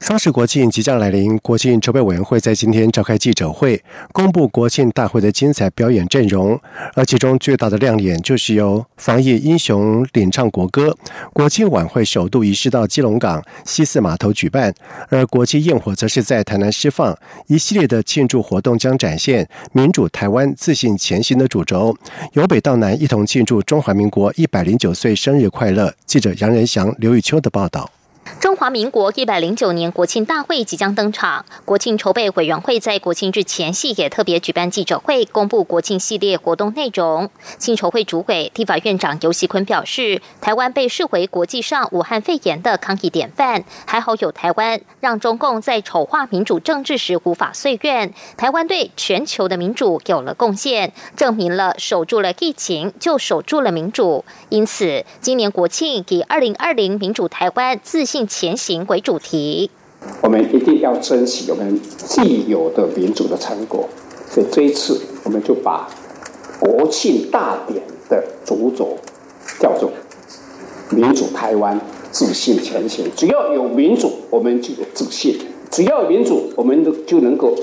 双十国庆即将来临，国庆筹备委员会在今天召开记者会，公布国庆大会的精彩表演阵容。而其中最大的亮点就是由防疫英雄领唱国歌。国庆晚会首度移师到基隆港西四码头举办，而国际焰火则是在台南释放。一系列的庆祝活动将展现民主台湾自信前行的主轴，由北到南一同庆祝中华民国一百零九岁生日快乐。记者杨仁祥、刘玉秋的报道。中华民国一百零九年国庆大会即将登场，国庆筹备委员会在国庆日前夕也特别举办记者会，公布国庆系列活动内容。庆筹会主委、立法院长游锡坤表示，台湾被视为国际上武汉肺炎的抗疫典范，还好有台湾，让中共在丑化民主政治时无法遂愿。台湾对全球的民主有了贡献，证明了守住了疫情就守住了民主。因此，今年国庆以二零二零民主台湾自信。前行为主题，我们一定要珍惜我们既有的民主的成果。所以这一次，我们就把国庆大典的主轴叫做“民主台湾，自信前行”。只要有民主，我们就有自信；只要有民主，我们就能够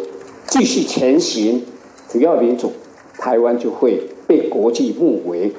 继续前行；只要民主，台湾就会被国际目为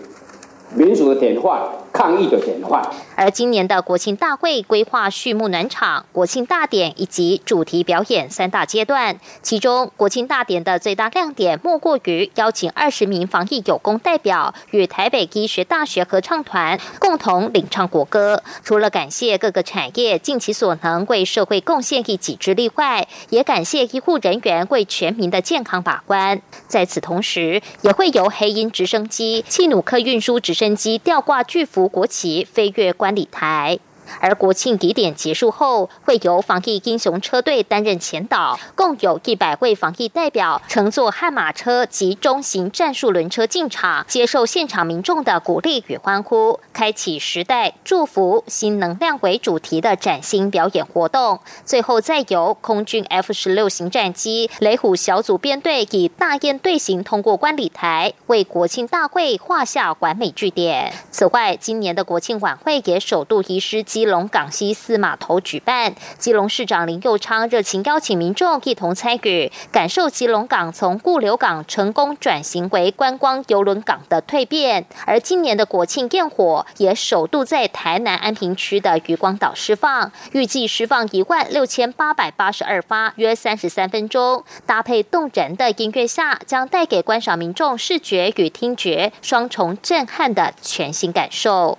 民主的典范。抗疫的典范。而今年的国庆大会规划序幕暖场、国庆大典以及主题表演三大阶段。其中，国庆大典的最大亮点莫过于邀请二十名防疫有功代表与台北医学大学合唱团共同领唱国歌。除了感谢各个产业尽其所能为社会贡献一己之力外，也感谢医护人员为全民的健康把关。在此同时，也会由黑鹰直升机、气努克运输直升机吊挂巨幅。国旗飞越观礼台。而国庆抵点结束后，会由防疫英雄车队担任前导，共有一百位防疫代表乘坐悍马车及中型战术轮车进场，接受现场民众的鼓励与欢呼，开启时代祝福新能量为主题的崭新表演活动。最后再由空军 F 十六型战机雷虎小组编队以大雁队形通过观礼台，为国庆大会画下完美句点。此外，今年的国庆晚会也首度移师。基隆港西四码头举办，基隆市长林佑昌热情邀请民众一同参与，感受基隆港从固流港成功转型为观光邮轮港的蜕变。而今年的国庆焰火也首度在台南安平区的渔光岛释放，预计释放一万六千八百八十二发，约三十三分钟，搭配动人的音乐下，将带给观赏民众视觉与听觉双重震撼的全新感受。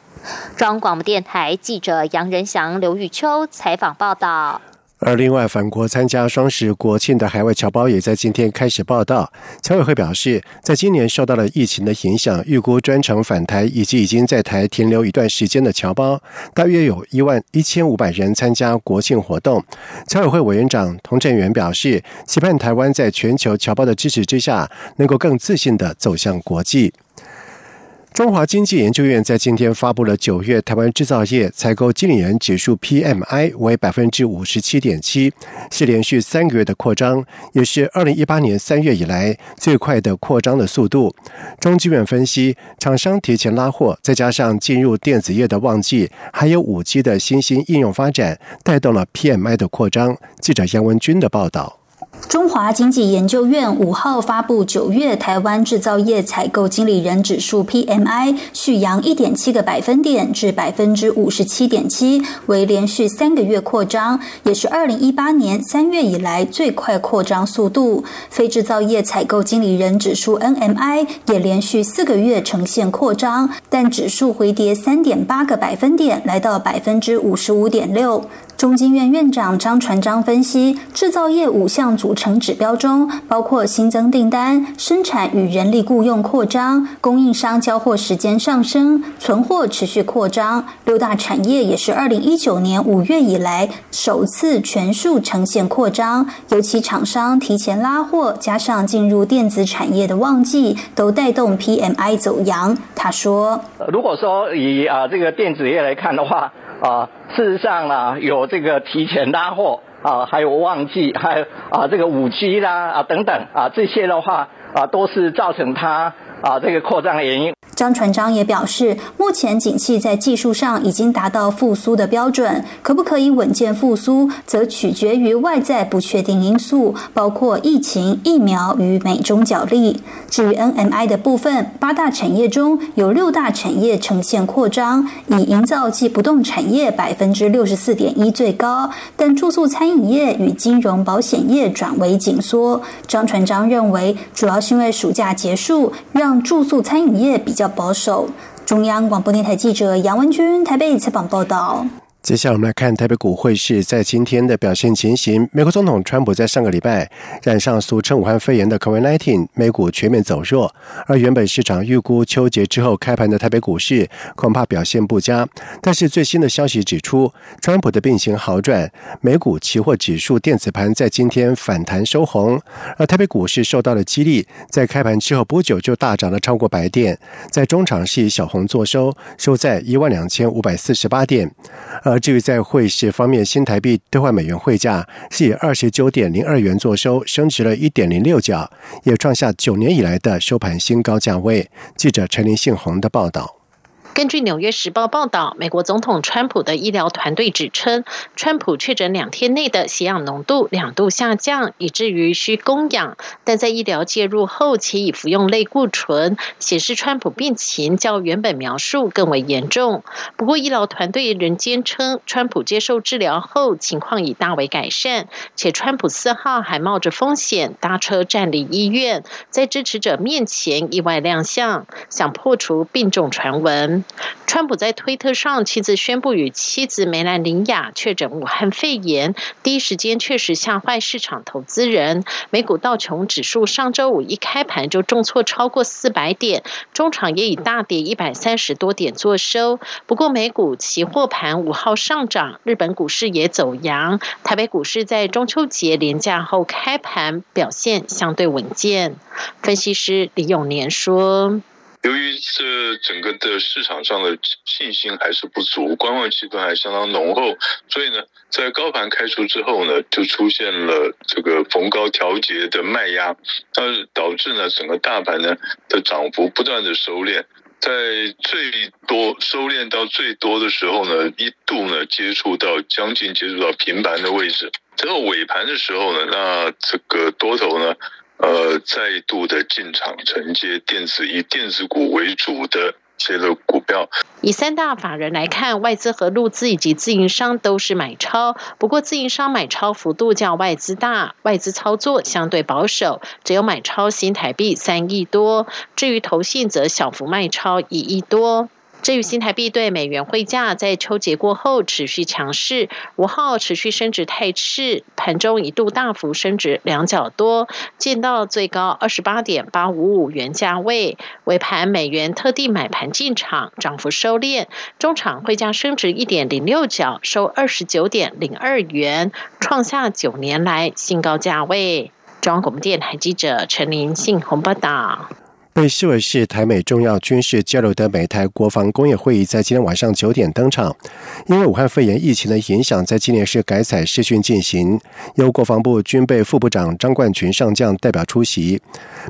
中央广播电台记者杨仁祥、刘玉秋采访报道。而另外，返国参加双十国庆的海外侨胞也在今天开始报道。侨委会表示，在今年受到了疫情的影响，预估专程返台以及已经在台停留一段时间的侨胞，大约有一万一千五百人参加国庆活动。侨委会委员长童振源表示，期盼台湾在全球侨胞的支持之下，能够更自信的走向国际。中华经济研究院在今天发布了九月台湾制造业采购经理人指数 PMI 为百分之五十七点七，是连续三个月的扩张，也是二零一八年三月以来最快的扩张的速度。中经院分析，厂商提前拉货，再加上进入电子业的旺季，还有五 G 的新兴应用发展，带动了 PMI 的扩张。记者杨文军的报道。中华经济研究院五号发布九月台湾制造业采购经理人指数 PMI 续扬一点七个百分点至百分之五十七点七，为连续三个月扩张，也是二零一八年三月以来最快扩张速度。非制造业采购经理人指数 NMI 也连续四个月呈现扩张，但指数回跌三点八个百分点，来到百分之五十五点六。中经院院长张传章分析，制造业五项组成指标中，包括新增订单、生产与人力雇佣扩张、供应商交货时间上升、存货持续扩张。六大产业也是二零一九年五月以来首次全数呈现扩张，尤其厂商提前拉货，加上进入电子产业的旺季，都带动 PMI 走阳。他说：“如果说以啊这个电子业来看的话。”啊，事实上呢，有这个提前拉货啊，还有旺季，还有啊这个五 G 啦啊等等啊，这些的话啊，都是造成它啊这个扩张的原因。张传章也表示，目前景气在技术上已经达到复苏的标准，可不可以稳健复苏，则取决于外在不确定因素，包括疫情、疫苗与美中角力。至于 NMI 的部分，八大产业中有六大产业呈现扩张，以营造及不动产业百分之六十四点一最高，但住宿餐饮业与金融保险业转为紧缩。张传章认为，主要是因为暑假结束，让住宿餐饮业比较。保守。中央广播电台记者杨文君台北采访报道。接下来我们来看台北股汇市在今天的表现情形。美国总统川普在上个礼拜染上俗称武汉肺炎的 COVID-19，美股全面走弱。而原本市场预估秋节之后开盘的台北股市恐怕表现不佳。但是最新的消息指出，川普的病情好转，美股期货指数电子盘在今天反弹收红。而台北股市受到了激励，在开盘之后不久就大涨了超过百点，在中场是以小红作收，收在一万两千五百四十八点。而至于在汇市方面，新台币兑换美元汇价是以二十九点零二元作收，升值了一点零六角，也创下九年以来的收盘新高价位。记者陈林信宏的报道。根据《纽约时报》报道，美国总统川普的医疗团队指称，川普确诊两天内的血氧浓度两度下降，以至于需供氧。但在医疗介入后，且已服用类固醇，显示川普病情较原本描述更为严重。不过，医疗团队仍坚称，川普接受治疗后情况已大为改善，且川普四号还冒着风险搭车站立医院，在支持者面前意外亮相，想破除病重传闻。川普在推特上亲自宣布与妻子梅兰妮雅确诊武汉肺炎，第一时间确实吓坏市场投资人。美股道琼指数上周五一开盘就重挫超过四百点，中场也以大跌一百三十多点作收。不过美股期货盘五号上涨，日本股市也走阳。台北股市在中秋节连假后开盘表现相对稳健。分析师李永年说。由于这整个的市场上的信心还是不足，观望气氛还相当浓厚，所以呢，在高盘开出之后呢，就出现了这个逢高调节的卖压，那导致呢整个大盘呢的涨幅不断的收敛，在最多收敛到最多的时候呢，一度呢接触到将近接触到平盘的位置，之后尾盘的时候呢，那这个多头呢。呃，再度的进场承接电子以电子股为主的这些股票。以三大法人来看，外资和陆资以及自营商都是买超，不过自营商买超幅度较外资大，外资操作相对保守，只有买超新台币三亿多，至于投信则小幅卖超一亿多。至于新台币对美元汇价，在秋节过后持续强势，五号持续升值态势，盘中一度大幅升值两角多，见到最高二十八点八五五元价位。尾盘美元特地买盘进场，涨幅收敛，中场汇价升值一点零六角，收二十九点零二元，创下九年来新高价位。中央广播电台记者陈林信鸿报道。被视为是台美重要军事交流的美台国防工业会议，在今天晚上九点登场。因为武汉肺炎疫情的影响，在今年是改采视讯进行，由国防部军备副部长张冠群上将代表出席。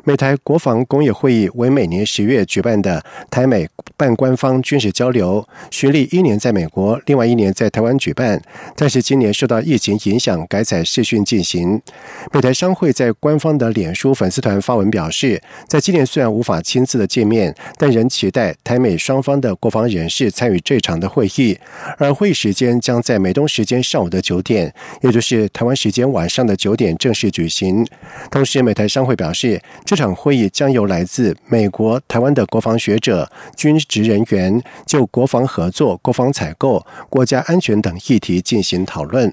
美台国防工业会议为每年十月举办的台美半官方军事交流，学历一年在美国，另外一年在台湾举办。但是今年受到疫情影响，改采视讯进行。美台商会在官方的脸书粉丝团发文表示，在今年虽然无无法亲自的见面，但仍期待台美双方的国防人士参与这场的会议。而会议时间将在美东时间上午的九点，也就是台湾时间晚上的九点正式举行。同时，美台商会表示，这场会议将由来自美国、台湾的国防学者、军职人员就国防合作、国防采购、国家安全等议题进行讨论。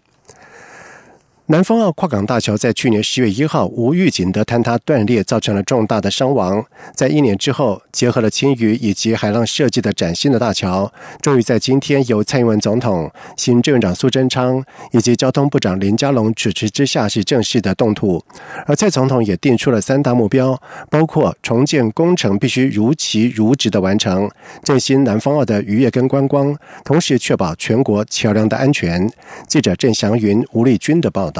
南方澳跨港大桥在去年十月一号无预警的坍塌断裂，造成了重大的伤亡。在一年之后，结合了青鱼以及海浪设计的崭新的大桥，终于在今天由蔡英文总统、行政院长苏贞昌以及交通部长林佳龙主持之下是正式的动土。而蔡总统也定出了三大目标，包括重建工程必须如期如职的完成，振兴南方澳的渔业跟观光，同时确保全国桥梁的安全。记者郑祥云、吴丽君的报道。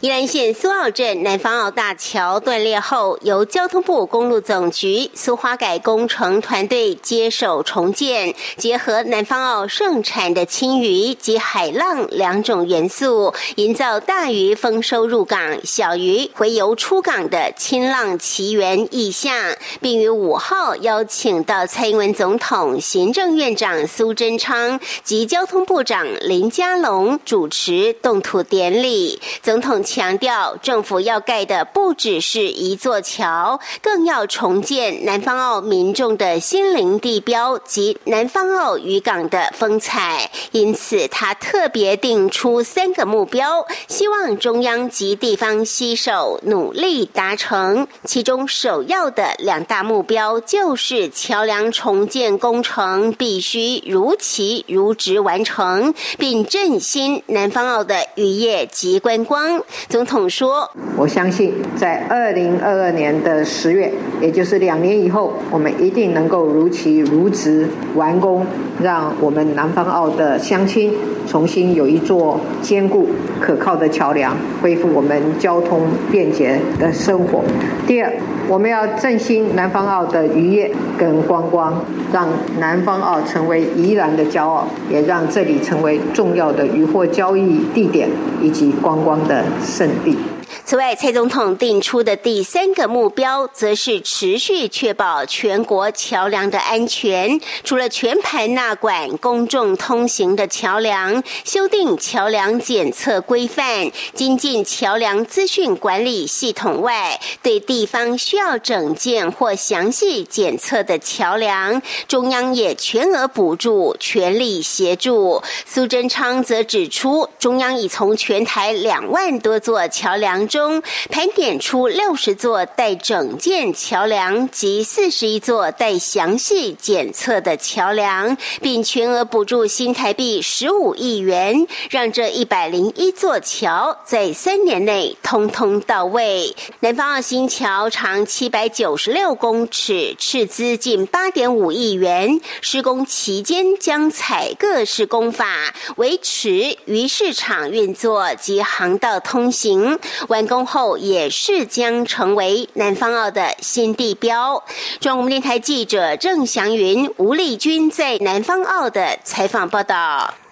宜兰县苏澳镇南方澳大桥断裂后，由交通部公路总局苏花改工程团队接手重建，结合南方澳盛产的青鱼及海浪两种元素，营造大鱼丰收入港、小鱼回游出港的清浪奇缘意象，并于五号邀请到蔡英文总统、行政院长苏贞昌及交通部长林佳龙主持动土典礼。总总统强调，政府要盖的不只是一座桥，更要重建南方澳民众的心灵地标及南方澳渔港的风采。因此，他特别定出三个目标，希望中央及地方携手努力达成。其中首要的两大目标就是桥梁重建工程必须如期如职完成，并振兴南方澳的渔业及观光。总统说：“我相信，在二零二二年的十月，也就是两年以后，我们一定能够如期如职完工，让我们南方澳的乡亲重新有一座坚固可靠的桥梁，恢复我们交通便捷的生活。第二，我们要振兴南方澳的渔业跟观光，让南方澳成为宜兰的骄傲，也让这里成为重要的渔货交易地点以及观光的。”圣地。此外，蔡总统定出的第三个目标，则是持续确保全国桥梁的安全。除了全盘纳管公众通行的桥梁，修订桥梁检测规范，精进桥梁资讯管理系统外，对地方需要整建或详细检测的桥梁，中央也全额补助，全力协助。苏贞昌则指出，中央已从全台两万多座桥梁。中盘点出六十座带整建桥梁及四十一座带详细检测的桥梁，并全额补助新台币十五亿元，让这一百零一座桥在三年内通通到位。南方澳新桥长七百九十六公尺，斥资近八点五亿元，施工期间将采各式工法，维持于市场运作及航道通行。完工后也是将成为南方澳的新地标。中央电台记者郑祥云、吴丽君在南方澳的采访报道。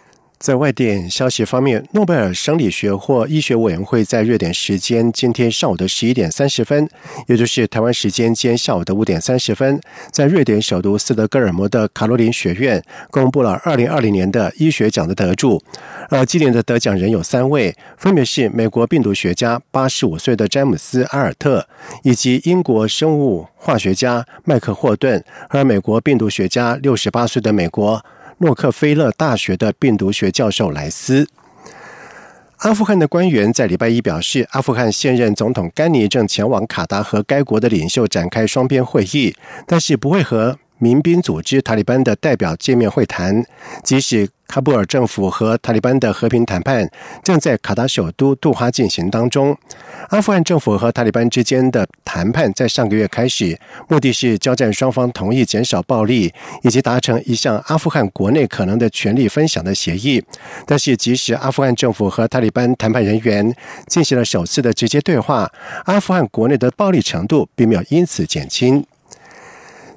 在外电消息方面，诺贝尔生理学或医学委员会在瑞典时间今天上午的十一点三十分，也就是台湾时间今天下午的五点三十分，在瑞典首都斯德哥尔摩的卡罗琳学院公布了二零二零年的医学奖的得主。而今年的得奖人有三位，分别是美国病毒学家八十五岁的詹姆斯·阿尔特，以及英国生物化学家麦克霍顿，和美国病毒学家六十八岁的美国。洛克菲勒大学的病毒学教授莱斯。阿富汗的官员在礼拜一表示，阿富汗现任总统甘尼正前往卡达和该国的领袖展开双边会议，但是不会和民兵组织塔利班的代表见面会谈，即使。喀布尔政府和塔利班的和平谈判正在卡达首都杜哈进行当中。阿富汗政府和塔利班之间的谈判在上个月开始，目的是交战双方同意减少暴力，以及达成一项阿富汗国内可能的权力分享的协议。但是，即使阿富汗政府和塔利班谈判人员进行了首次的直接对话，阿富汗国内的暴力程度并没有因此减轻。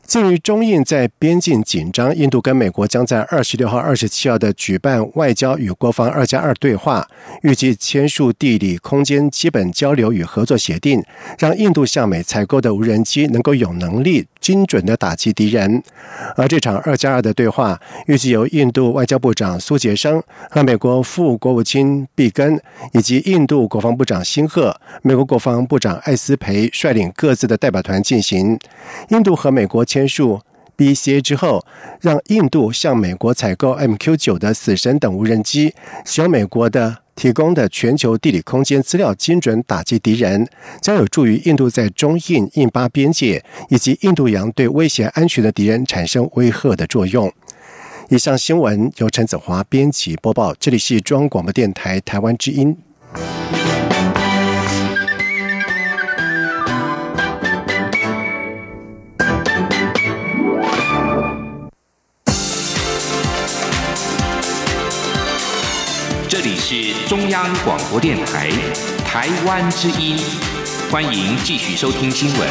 鉴于中印在边境紧张，印度跟美国将在二十六号、二十七号的举办外交与国防二加二对话，预计签署地理空间基本交流与合作协定，让印度向美采购的无人机能够有能力精准的打击敌人。而这场二加二的对话，预计由印度外交部长苏杰生和美国副国务卿毕根，以及印度国防部长辛赫、美国国防部长艾斯培率领各自的代表团进行。印度和美国。签署 BCA 之后，让印度向美国采购 MQ 九的死神等无人机，使用美国的提供的全球地理空间资料，精准打击敌人，将有助于印度在中印印巴边界以及印度洋对威胁安全的敌人产生威慑的作用。以上新闻由陈子华编辑播报，这里是中央广播电台台湾之音。是中央广播电台台湾之音，欢迎继续收听新闻。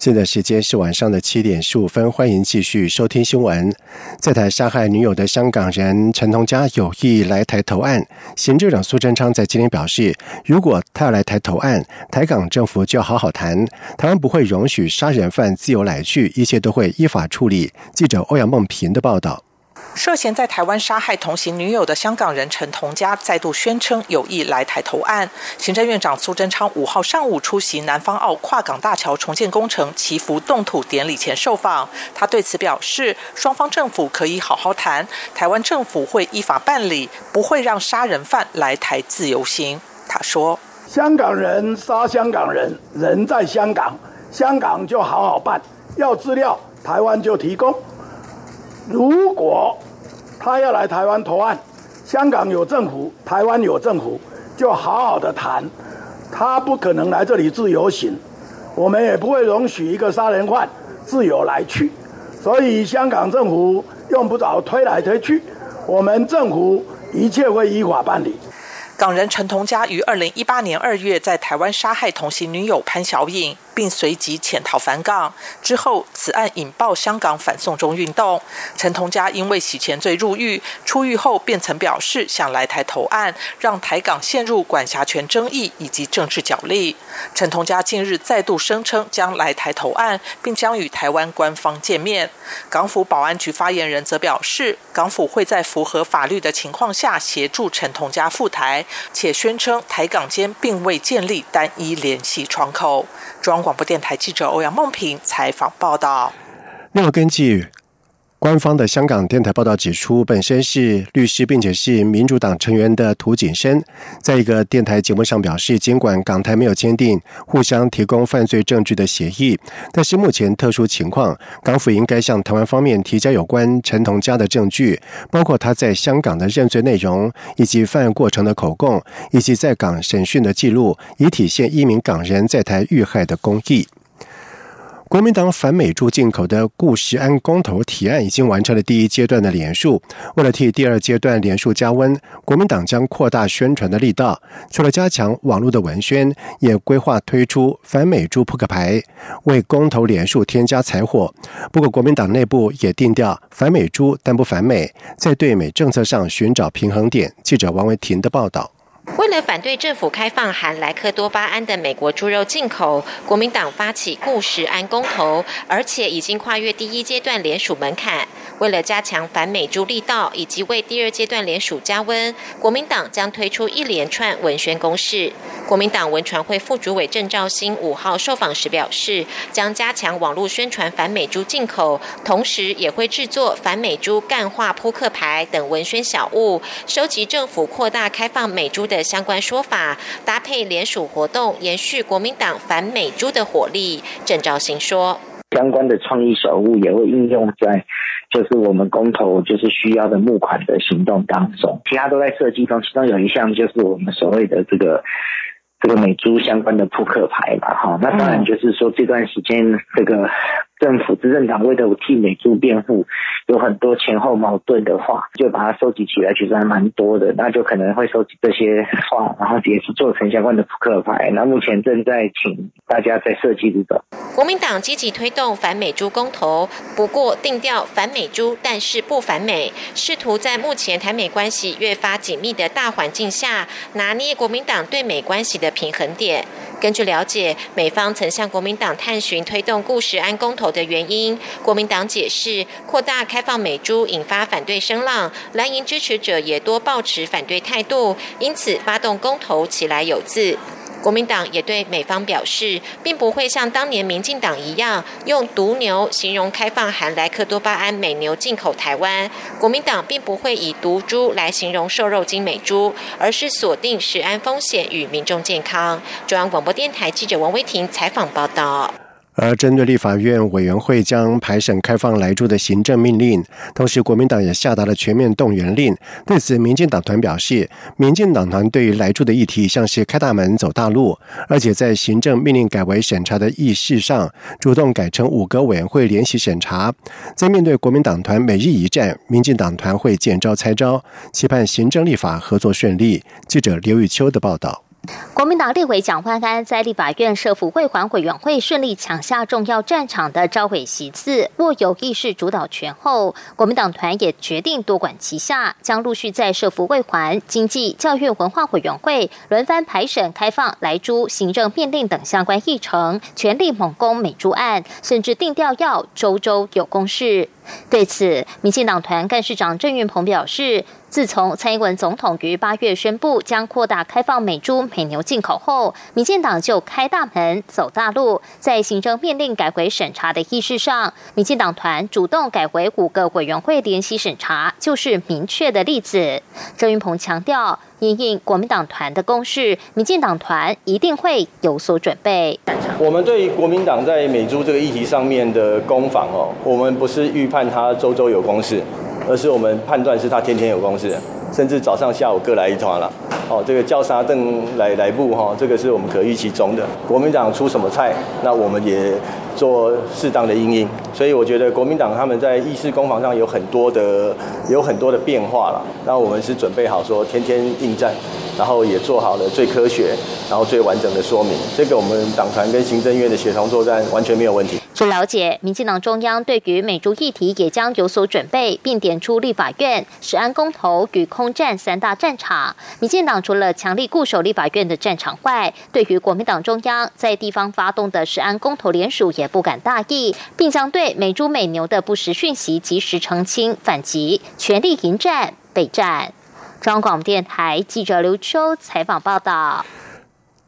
现在时间是晚上的七点十五分，欢迎继续收听新闻。在台杀害女友的香港人陈同佳有意来台投案，行政长苏贞昌在今天表示，如果他要来台投案，台港政府就要好好谈，台湾不会容许杀人犯自由来去，一切都会依法处理。记者欧阳梦平的报道。涉嫌在台湾杀害同行女友的香港人陈同佳再度宣称有意来台投案。行政院长苏贞昌五号上午出席南方澳跨港大桥重建工程祈福动土典礼前受访，他对此表示，双方政府可以好好谈，台湾政府会依法办理，不会让杀人犯来台自由行。他说：“香港人杀香港人，人在香港，香港就好好办，要资料台湾就提供。如果。”他要来台湾投案，香港有政府，台湾有政府，就好好的谈。他不可能来这里自由行，我们也不会容许一个杀人犯自由来去。所以香港政府用不着推来推去，我们政府一切会依法办理。港人陈同佳于二零一八年二月在台湾杀害同行女友潘小颖，并随即潜逃返港。之后，此案引爆香港反送中运动。陈同佳因为洗钱罪入狱，出狱后便曾表示想来台投案，让台港陷入管辖权争议以及政治角力。陈同佳近日再度声称将来台投案，并将与台湾官方见面。港府保安局发言人则表示，港府会在符合法律的情况下协助陈同佳赴台。且宣称台港间并未建立单一联系窗口。广播电台记者欧阳梦平采访报道。那么根据。官方的香港电台报道指出，本身是律师并且是民主党成员的涂景生，在一个电台节目上表示，尽管港台没有签订互相提供犯罪证据的协议，但是目前特殊情况，港府应该向台湾方面提交有关陈同佳的证据，包括他在香港的认罪内容，以及犯案过程的口供，以及在港审讯的记录，以体现一名港人在台遇害的公义。国民党反美猪进口的固时安公投提案已经完成了第一阶段的连署。为了替第二阶段连署加温，国民党将扩大宣传的力道，除了加强网络的文宣，也规划推出反美猪扑克牌，为公投连署添加柴火。不过，国民党内部也定调反美猪但不反美，在对美政策上寻找平衡点。记者王维婷的报道。为了反对政府开放含莱克多巴胺的美国猪肉进口，国民党发起固食安公投，而且已经跨越第一阶段联署门槛。为了加强反美猪力道，以及为第二阶段联署加温，国民党将推出一连串文宣攻势。国民党文传会副主委郑兆兴五号受访时表示，将加强网络宣传反美猪进口，同时也会制作反美猪干化扑克牌等文宣小物，收集政府扩大开放美猪的相关说法，搭配联署活动，延续国民党反美猪的火力。郑兆兴说。相关的创意手物也会应用在，就是我们公投就是需要的募款的行动当中，其他都在设计中。其中有一项就是我们所谓的这个这个美珠相关的扑克牌嘛，哈。那当然就是说这段时间这个。政府执政党为了替美猪辩护，有很多前后矛盾的话，就把它收集起来，其实还蛮多的。那就可能会收集这些话，然后也是做成相关的扑克牌。那目前正在请大家在设计之中。国民党积极推动反美猪公投，不过定调反美猪，但是不反美，试图在目前台美关系越发紧密的大环境下，拿捏国民党对美关系的平衡点。根据了解，美方曾向国民党探寻推动固时安公投的原因，国民党解释扩大开放美猪引发反对声浪，蓝营支持者也多抱持反对态度，因此发动公投起来有字。国民党也对美方表示，并不会像当年民进党一样用毒牛形容开放含莱克多巴胺美牛进口台湾。国民党并不会以毒猪来形容瘦肉精美猪，而是锁定食安风险与民众健康。中央广播电台记者王威婷采访报道。而针对立法院委员会将排审开放来住的行政命令，同时国民党也下达了全面动员令。对此，民进党团表示，民进党团对于来住的议题像是开大门走大路，而且在行政命令改为审查的议事上，主动改成五个委员会联席审查。在面对国民党团每日一战，民进党团会见招拆招，期盼行政立法合作顺利。记者刘玉秋的报道。国民党立委蒋万安在立法院设府会还委员会顺利抢下重要战场的召委席次，握有议事主导权后，国民党团也决定多管齐下，将陆续在设府会还、经济、教育、文化委员会轮番排审开放来珠行政命令等相关议程，全力猛攻美珠案，甚至定调要周周有公事。对此，民进党团干事长郑运鹏表示。自从蔡英文总统于八月宣布将扩大开放美猪美牛进口后，民进党就开大门走大路，在行政命令改回审查的议事上，民进党团主动改回五个委员会联席审查，就是明确的例子。郑云鹏强调，因应国民党团的攻势，民进党团一定会有所准备。我们对于国民党在美猪这个议题上面的攻防哦，我们不是预判他周周有攻势。而是我们判断是他天天有公司，甚至早上下午各来一团了。哦，这个叫沙凳来来布哈，这个是我们可预期中的。国民党出什么菜，那我们也做适当的应应。所以我觉得国民党他们在议事攻防上有很多的有很多的变化了。那我们是准备好说天天应战。然后也做好了最科学、然后最完整的说明。这个我们党团跟行政院的协同作战完全没有问题。据了解，民进党中央对于美猪议题也将有所准备，并点出立法院、石安公投与空战三大战场。民进党除了强力固守立法院的战场外，对于国民党中央在地方发动的石安公投联署也不敢大意，并将对美猪美牛的不实讯息及时澄清反击，全力迎战备战。中广电台记者刘秋采访报道。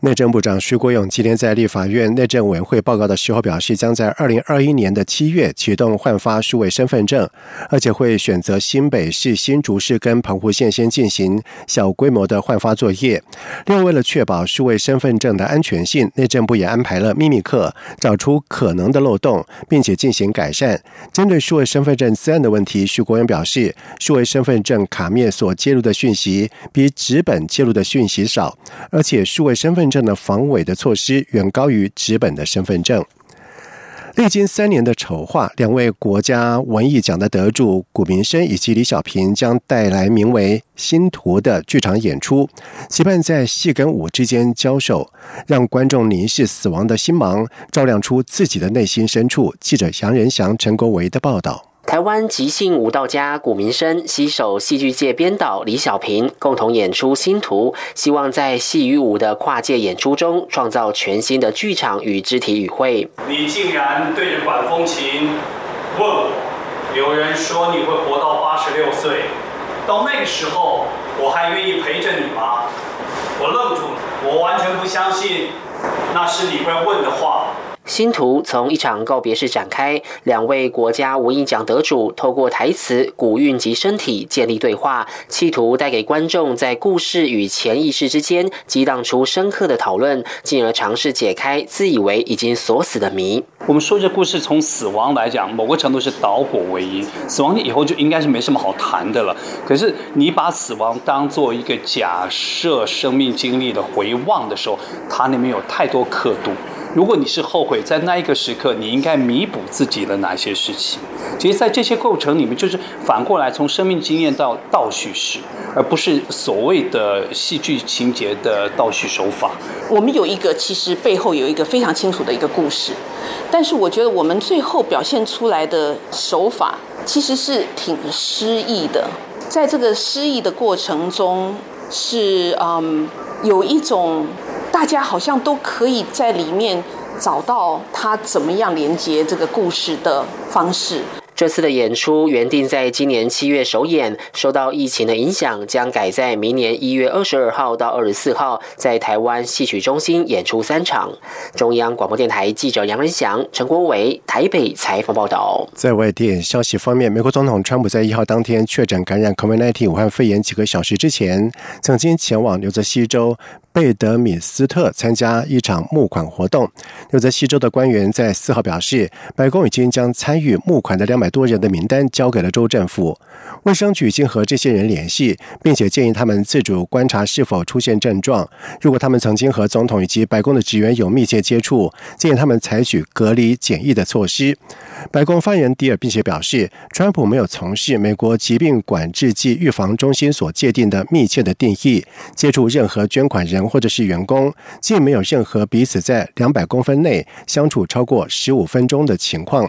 内政部长徐国勇今天在立法院内政委员会报告的时候表示，将在二零二一年的七月启动换发数位身份证，而且会选择新北市、新竹市跟澎湖县先进行小规模的换发作业。另外，为了确保数位身份证的安全性，内政部也安排了秘密课，找出可能的漏洞，并且进行改善。针对数位身份证自案的问题，徐国勇表示，数位身份证卡面所揭露的讯息比纸本揭露的讯息少，而且数位身份证的防伪的措施远高于纸本的身份证。历经三年的筹划，两位国家文艺奖的得主古明生以及李小平将带来名为《星图》的剧场演出，期盼在戏跟舞之间交手，让观众凝视死亡的星芒，照亮出自己的内心深处。记者杨仁祥、陈国维的报道。台湾即兴舞蹈家古明生携手戏剧界编导李小平，共同演出新图，希望在戏与舞的跨界演出中，创造全新的剧场与肢体语汇。你竟然对着管风琴问我，有人说你会活到八十六岁，到那个时候我还愿意陪着你吗？我愣住了，我完全不相信那是你会问的话。新图从一场告别式展开，两位国家文艺奖得主透过台词、古韵及身体建立对话，企图带给观众在故事与潜意识之间激荡出深刻的讨论，进而尝试解开自以为已经锁死的谜。我们说这故事从死亡来讲，某个程度是导火为因，死亡以后就应该是没什么好谈的了。可是你把死亡当做一个假设生命经历的回望的时候，它里面有太多刻度。如果你是后悔在那一个时刻，你应该弥补自己的哪些事情？其实，在这些过程里面，就是反过来从生命经验到倒叙事，而不是所谓的戏剧情节的倒叙手法。我们有一个其实背后有一个非常清楚的一个故事，但是我觉得我们最后表现出来的手法其实是挺诗意的，在这个诗意的过程中，是嗯有一种。大家好像都可以在里面找到他怎么样连接这个故事的方式。这次的演出原定在今年七月首演，受到疫情的影响，将改在明年一月二十二号到二十四号在台湾戏曲中心演出三场。中央广播电台记者杨仁祥、陈国伟台北采访报道。在外电消息方面，美国总统川普在一号当天确诊感染 COVID-19 武汉肺炎几个小时之前，曾经前往纽泽西州。贝德米斯特参加一场募款活动。纽泽西州的官员在四号表示，白宫已经将参与募款的两百多人的名单交给了州政府。卫生局已经和这些人联系，并且建议他们自主观察是否出现症状。如果他们曾经和总统以及白宫的职员有密切接触，建议他们采取隔离检疫的措施。白宫发言人迪尔并且表示，川普没有从事美国疾病管制及预防中心所界定的密切的定义，接触任何捐款人。或者是员工，既没有任何彼此在两百公分内相处超过十五分钟的情况。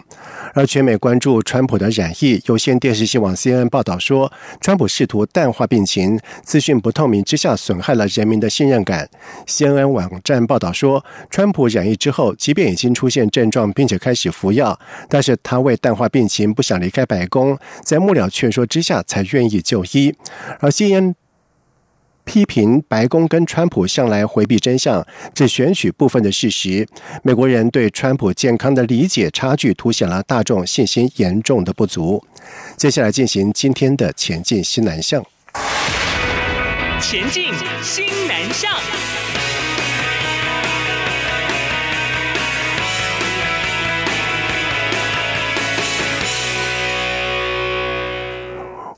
而全美关注川普的染疫，有线电视新闻 CNN 报道说，川普试图淡化病情，资讯不透明之下损害了人民的信任感。CNN 网站报道说，川普染疫之后，即便已经出现症状，并且开始服药，但是他为淡化病情，不想离开白宫，在幕僚劝说之下才愿意就医。而 CNN。批评白宫跟川普向来回避真相，只选取部分的事实。美国人对川普健康的理解差距，凸显了大众信心严重的不足。接下来进行今天的前进新南向。前进新南向。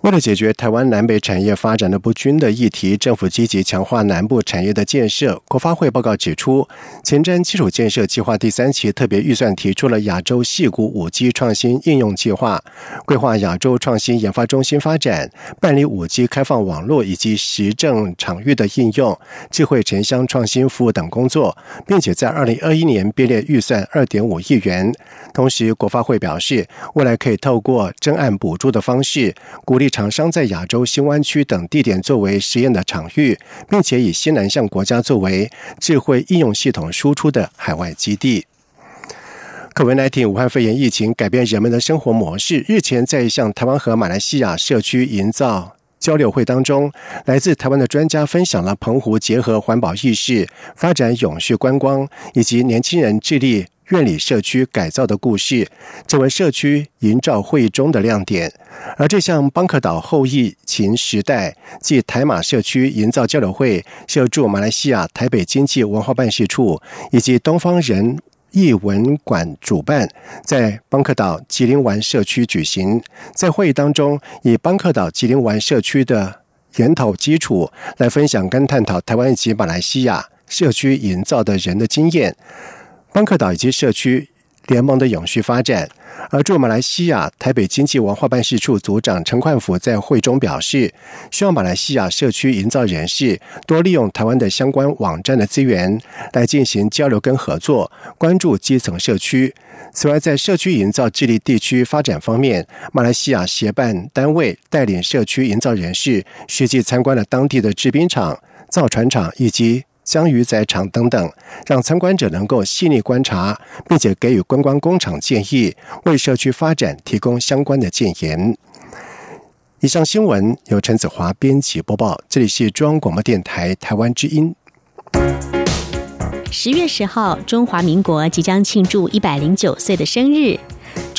为了解决台湾南北产业发展的不均的议题，政府积极强化南部产业的建设。国发会报告指出，前瞻基础建设计划第三期特别预算提出了亚洲细谷五 G 创新应用计划，规划亚洲创新研发中心发展，办理五 G 开放网络以及实证场域的应用、智慧城乡创新服务等工作，并且在二零二一年编列预算二点五亿元。同时，国发会表示，未来可以透过征案补助的方式，鼓励。厂商在亚洲新湾区等地点作为实验的场域，并且以西南向国家作为智慧应用系统输出的海外基地。可维 -19 武汉肺炎疫情改变人们的生活模式。日前，在向台湾和马来西亚社区营造交流会当中，来自台湾的专家分享了澎湖结合环保意识、发展永续观光，以及年轻人致力。院里社区改造的故事，成为社区营造会议中的亮点。而这项邦克岛后疫情时代暨台马社区营造交流会，协助马来西亚台北经济文化办事处以及东方人艺文馆主办，在邦克岛吉林湾社区举行。在会议当中，以邦克岛吉林湾社区的研讨基础，来分享跟探讨台湾以及马来西亚社区营造的人的经验。邦克岛以及社区联盟的永续发展。而驻马来西亚台北经济文化办事处组长陈焕福在会中表示，希望马来西亚社区营造人士多利用台湾的相关网站的资源来进行交流跟合作，关注基层社区。此外，在社区营造智力地区发展方面，马来西亚协办单位带领社区营造人士实际参观了当地的制冰厂、造船厂以及。江鱼仔场等等，让参观者能够细腻观察，并且给予观光工厂建议，为社区发展提供相关的建言。以上新闻由陈子华编辑播报，这里是中央广播电台台湾之音。十月十号，中华民国即将庆祝一百零九岁的生日。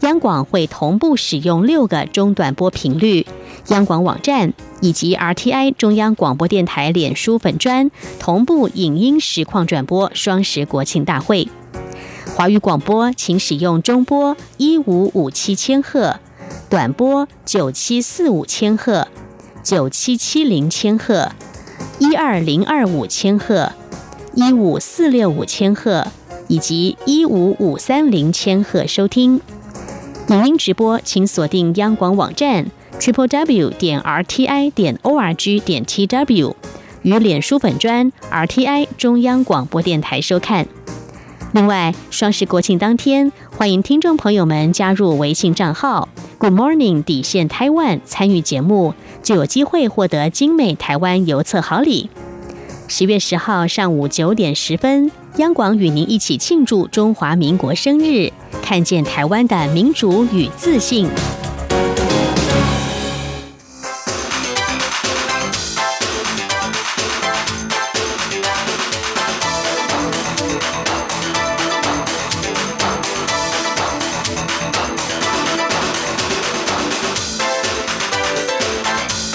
央广会同步使用六个中短波频率，央广网站以及 RTI 中央广播电台脸书粉专同步影音实况转播双十国庆大会。华语广播请使用中波一五五七千赫、短波九七四五千赫、九七七零千赫、一二零二五千赫、一五四六五千赫以及一五五三零千赫收听。影音直播请锁定央广网站。triple w 点 r t i 点 o r g 点 t w 与脸书粉专 r t i 中央广播电台收看。另外，双十国庆当天，欢迎听众朋友们加入微信账号 Good Morning 底线 Taiwan 参与节目，就有机会获得精美台湾邮册好礼。十月十号上午九点十分，央广与您一起庆祝中华民国生日，看见台湾的民主与自信。